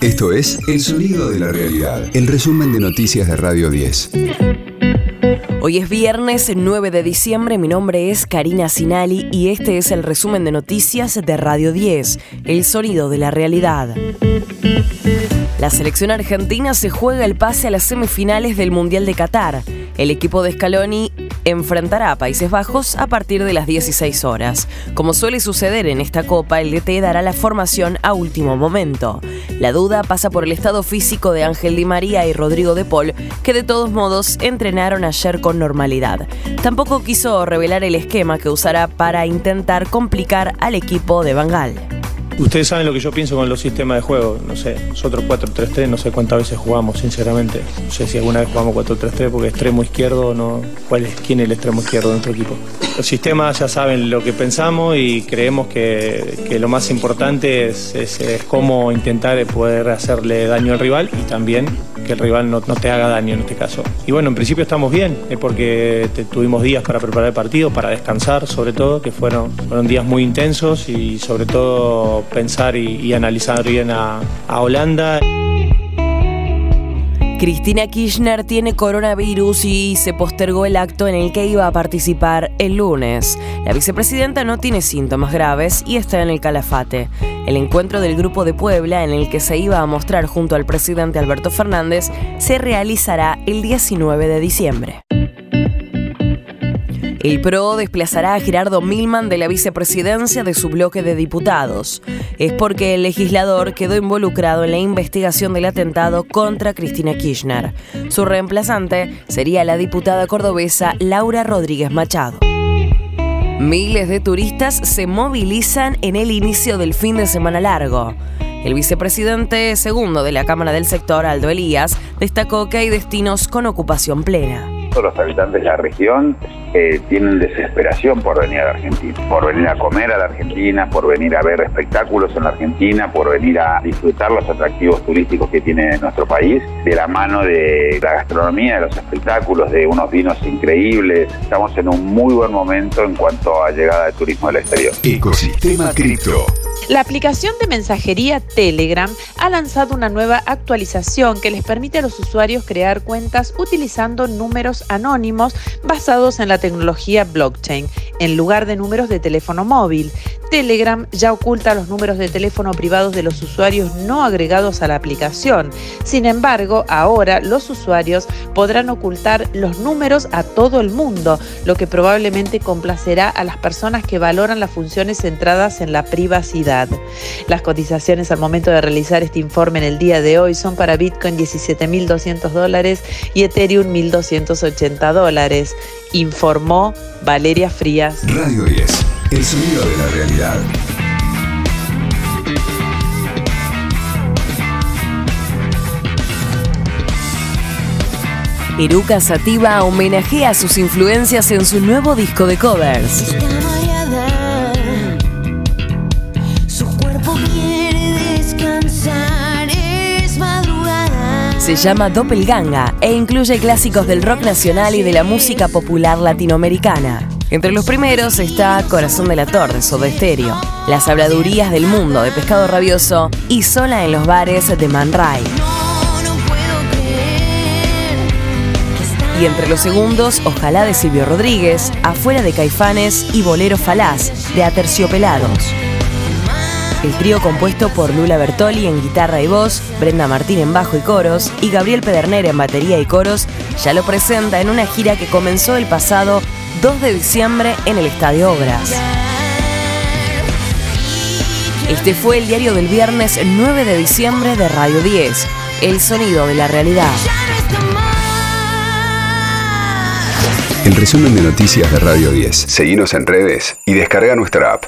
Esto es El Sonido de la Realidad, el resumen de noticias de Radio 10. Hoy es viernes 9 de diciembre, mi nombre es Karina Sinali y este es el resumen de noticias de Radio 10, El Sonido de la Realidad. La selección argentina se juega el pase a las semifinales del Mundial de Qatar. El equipo de Scaloni enfrentará a Países Bajos a partir de las 16 horas. Como suele suceder en esta Copa, el DT dará la formación a último momento. La duda pasa por el estado físico de Ángel Di María y Rodrigo de Paul, que de todos modos entrenaron ayer con normalidad. Tampoco quiso revelar el esquema que usará para intentar complicar al equipo de Bangal. Ustedes saben lo que yo pienso con los sistemas de juego. No sé, nosotros 4-3-3, no sé cuántas veces jugamos, sinceramente. No sé si alguna vez jugamos 4-3-3 porque extremo izquierdo no. ¿Cuál es, ¿Quién es el extremo izquierdo de nuestro equipo? Los sistemas ya saben lo que pensamos y creemos que, lo más importante es, es, cómo intentar poder hacerle daño al rival y también que el rival no, te haga daño en este caso. Y bueno, en principio estamos bien, es porque tuvimos días para preparar el partido, para descansar sobre todo, que fueron, fueron días muy intensos y sobre todo pensar y, analizar bien a Holanda. Cristina Kirchner tiene coronavirus y se postergó el acto en el que iba a participar el lunes. La vicepresidenta no tiene síntomas graves y está en el calafate. El encuentro del Grupo de Puebla, en el que se iba a mostrar junto al presidente Alberto Fernández, se realizará el 19 de diciembre. El PRO desplazará a Gerardo Milman de la vicepresidencia de su bloque de diputados. Es porque el legislador quedó involucrado en la investigación del atentado contra Cristina Kirchner. Su reemplazante sería la diputada cordobesa Laura Rodríguez Machado. Miles de turistas se movilizan en el inicio del fin de semana largo. El vicepresidente segundo de la Cámara del Sector, Aldo Elías, destacó que hay destinos con ocupación plena los habitantes de la región eh, tienen desesperación por venir a la Argentina, por venir a comer a la Argentina, por venir a ver espectáculos en la Argentina, por venir a disfrutar los atractivos turísticos que tiene nuestro país, de la mano de la gastronomía, de los espectáculos, de unos vinos increíbles. Estamos en un muy buen momento en cuanto a llegada de turismo del exterior. Ecosistema Cripto. La aplicación de mensajería Telegram ha lanzado una nueva actualización que les permite a los usuarios crear cuentas utilizando números anónimos basados en la tecnología blockchain, en lugar de números de teléfono móvil. Telegram ya oculta los números de teléfono privados de los usuarios no agregados a la aplicación. Sin embargo, ahora los usuarios podrán ocultar los números a todo el mundo, lo que probablemente complacerá a las personas que valoran las funciones centradas en la privacidad. Las cotizaciones al momento de realizar este informe en el día de hoy son para Bitcoin 17.200 dólares y Ethereum 1.280 dólares, informó Valeria Frías. Radio 10 el sonido de la realidad. Eruca Sativa homenajea sus influencias en su nuevo disco de covers. Se llama Doppelganga e incluye clásicos del rock nacional y de la música popular latinoamericana. Entre los primeros está Corazón de la Torre, Soda Stereo, Las habladurías del mundo de Pescado Rabioso y Sola en los bares de Man Ray. Y entre los segundos, Ojalá de Silvio Rodríguez, Afuera de Caifanes y Bolero Falaz de Aterciopelados. El trío compuesto por Lula Bertoli en guitarra y voz, Brenda Martín en bajo y coros y Gabriel Pedernera en batería y coros ya lo presenta en una gira que comenzó el pasado 2 de diciembre en el Estadio Obras. Este fue el diario del viernes 9 de diciembre de Radio 10, El sonido de la realidad. El resumen de noticias de Radio 10. Seguimos en redes y descarga nuestra app.